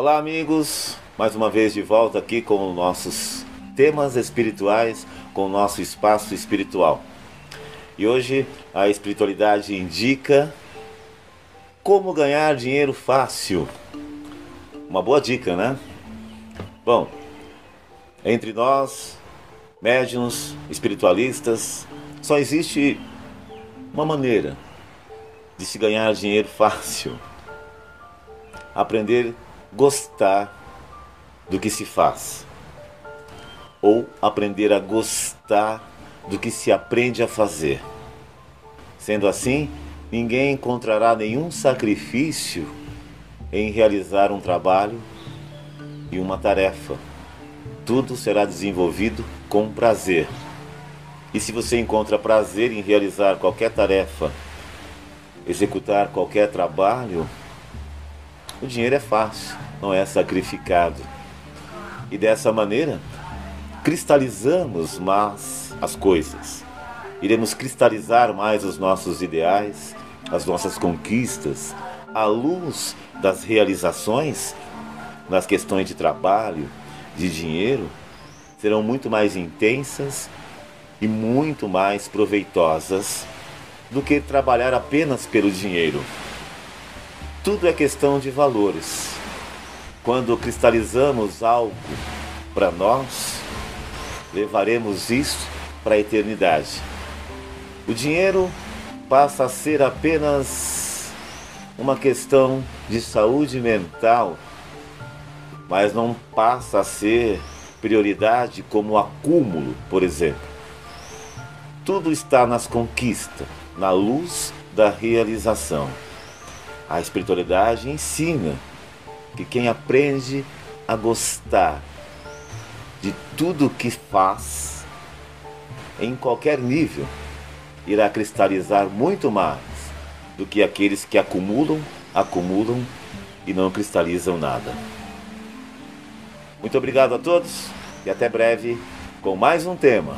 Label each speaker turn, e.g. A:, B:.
A: Olá, amigos, mais uma vez de volta aqui com nossos temas espirituais, com o nosso espaço espiritual. E hoje a espiritualidade indica como ganhar dinheiro fácil. Uma boa dica, né? Bom, entre nós, médiums, espiritualistas, só existe uma maneira de se ganhar dinheiro fácil. Aprender a gostar do que se faz. Ou aprender a gostar do que se aprende a fazer. Sendo assim, ninguém encontrará nenhum sacrifício em realizar um trabalho e uma tarefa. Tudo será desenvolvido com prazer. E se você encontra prazer em realizar qualquer tarefa, executar qualquer trabalho, o dinheiro é fácil, não é sacrificado. E dessa maneira, cristalizamos mais as coisas. Iremos cristalizar mais os nossos ideais, as nossas conquistas, à luz das realizações nas questões de trabalho, de dinheiro, serão muito mais intensas e muito mais proveitosas do que trabalhar apenas pelo dinheiro. Tudo é questão de valores. Quando cristalizamos algo para nós, levaremos isso para a eternidade. O dinheiro passa a ser apenas uma questão de saúde mental, mas não passa a ser prioridade como acúmulo, por exemplo. Tudo está nas conquistas, na luz da realização. A espiritualidade ensina que quem aprende a gostar de tudo que faz, em qualquer nível, irá cristalizar muito mais do que aqueles que acumulam, acumulam e não cristalizam nada. Muito obrigado a todos e até breve com mais um tema.